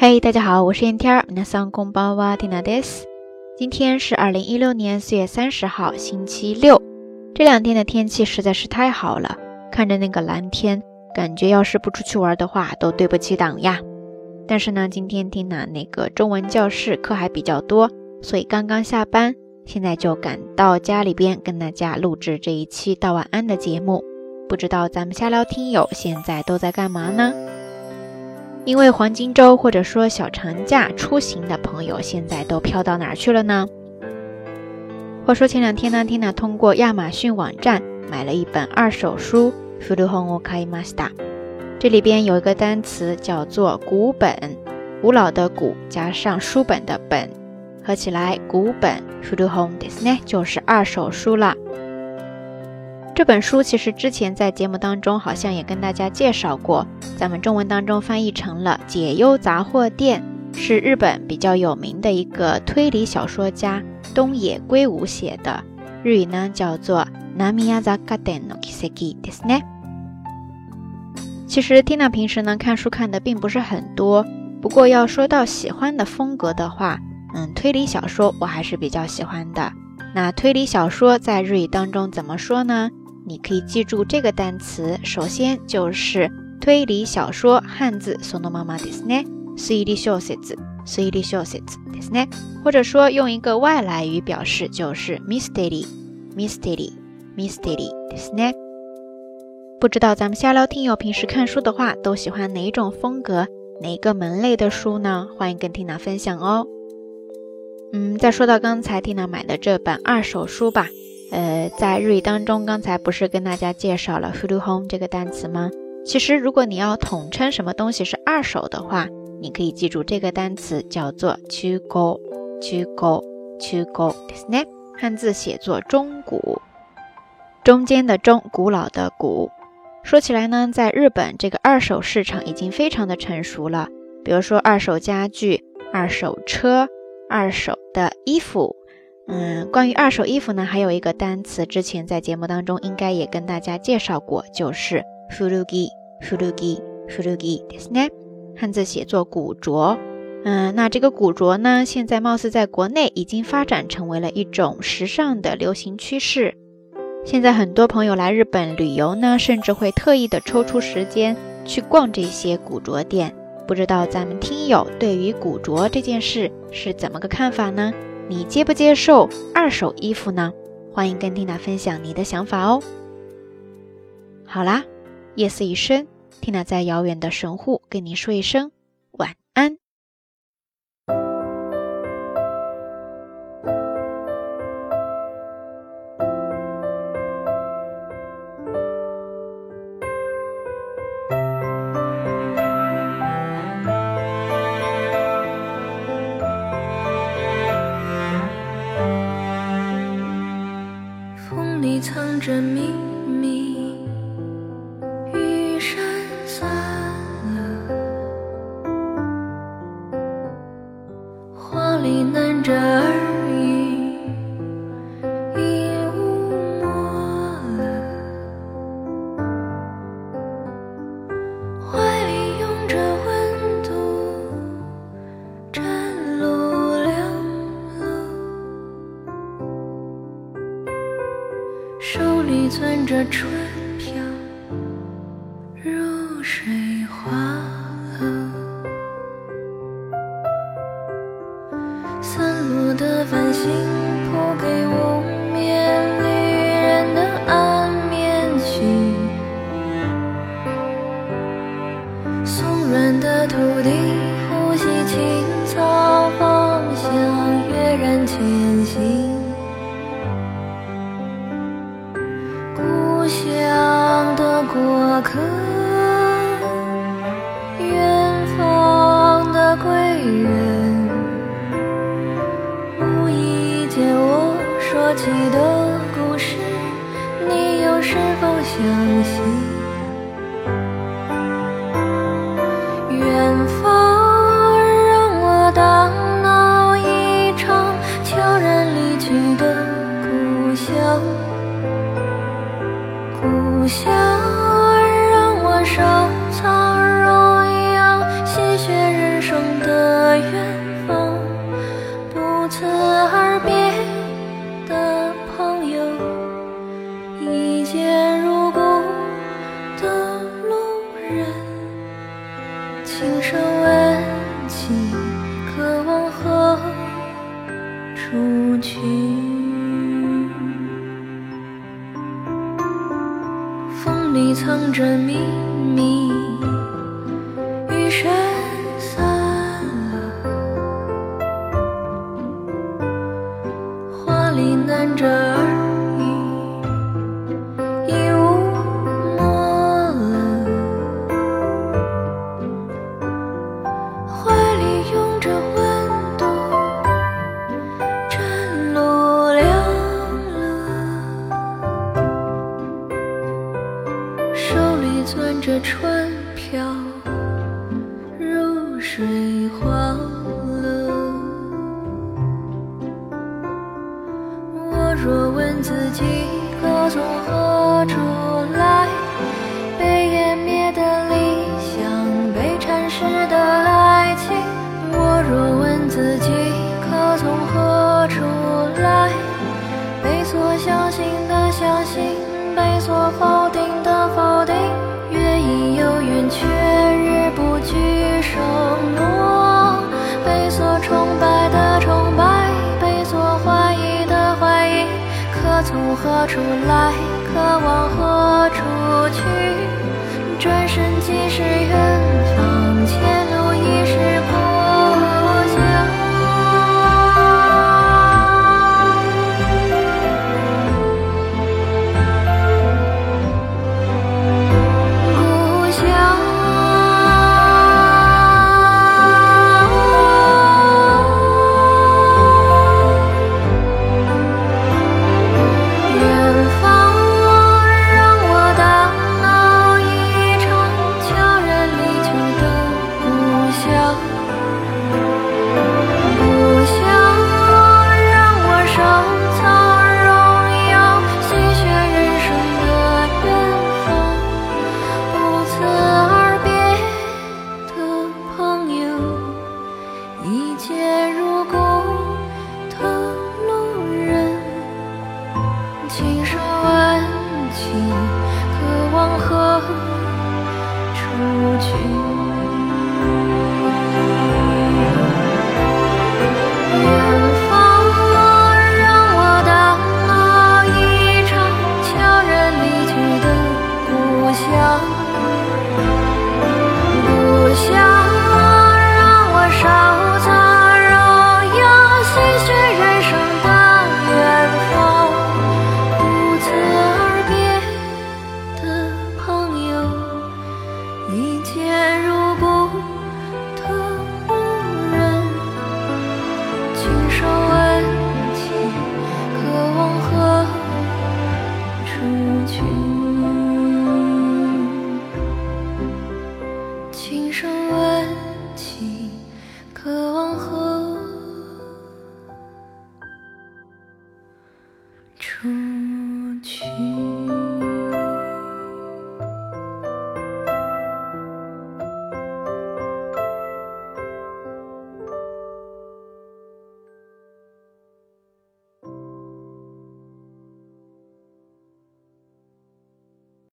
嘿，大家好，我是燕天儿。皆さんこんばんは、ティナです。今天是二零一六年四月三十号，星期六。这两天的天气实在是太好了，看着那个蓝天，感觉要是不出去玩的话，都对不起党呀。但是呢，今天听了那个中文教室课还比较多，所以刚刚下班，现在就赶到家里边跟大家录制这一期道晚安的节目。不知道咱们下聊听友现在都在干嘛呢？ 因为黄金周或者说小长假出行的朋友，现在都飘到哪儿去了呢？话说前两天呢，缇娜通过亚马逊网站买了一本二手书，这里边有一个单词叫做“古本”，古老的“古”加上书本的“本”，合起来“古本”就是二手书了。这本书其实之前在节目当中好像也跟大家介绍过，咱们中文当中翻译成了《解忧杂货店》，是日本比较有名的一个推理小说家东野圭吾写的，日语呢叫做 Namiazaka Den no Kiseki ですね。其实 Tina 平时呢看书看的并不是很多，不过要说到喜欢的风格的话，嗯，推理小说我还是比较喜欢的。那推理小说在日语当中怎么说呢？ 你可以记住这个单词，首先就是推理小说汉字そのままですね。推理小説、推理小説ですね。或者说用一个外来语表示就是 mystery、mystery、mystery ですね。不知道咱们下聊听友平时看书的话，都喜欢哪一种风格、哪个门类的书呢？欢迎跟 Tina 分享哦。嗯，再说到刚才 Tina 买的这本二手书吧。 呃，在日语当中，刚才不是跟大家介绍了 “furu home” 这个单词吗？其实，如果你要统称什么东西是二手的话，你可以记住这个单词叫做 “chugo chugo chugo”，ですね。汉字写作“中古”，中间的“中”，古老的“古”。说起来呢，在日本这个二手市场已经非常的成熟了。比如说，二手家具、二手车、二手的衣服。 嗯，关于二手衣服呢，还有一个单词，之前在节目当中应该也跟大家介绍过，就是古着。古着，古着，ですね。汉字写作古着。嗯，那这个古着呢，现在貌似在国内已经发展成为了一种时尚的流行趋势。现在很多朋友来日本旅游呢，甚至会特意的抽出时间去逛这些古着店。不知道咱们听友对于古着这件事是怎么个看法呢？ 你接不接受二手衣服呢？欢迎跟缇娜分享你的想法哦。好啦，夜色已深，缇娜在遥远的神户跟你说一声晚安。藏着秘密，着春飘，如水花了。散落的繁星铺给无眠旅人的安眠曲，松软的土地去？风里藏着秘密，雨声散了，花里难着耳着船飘，入水化了。我若问自己，可从何处来？被湮灭的理想，被蚕食的爱情。我若问自己，可从何处来？被所相信的相信，被所否转身即是一见如故的路人。轻声问起，渴望何处去？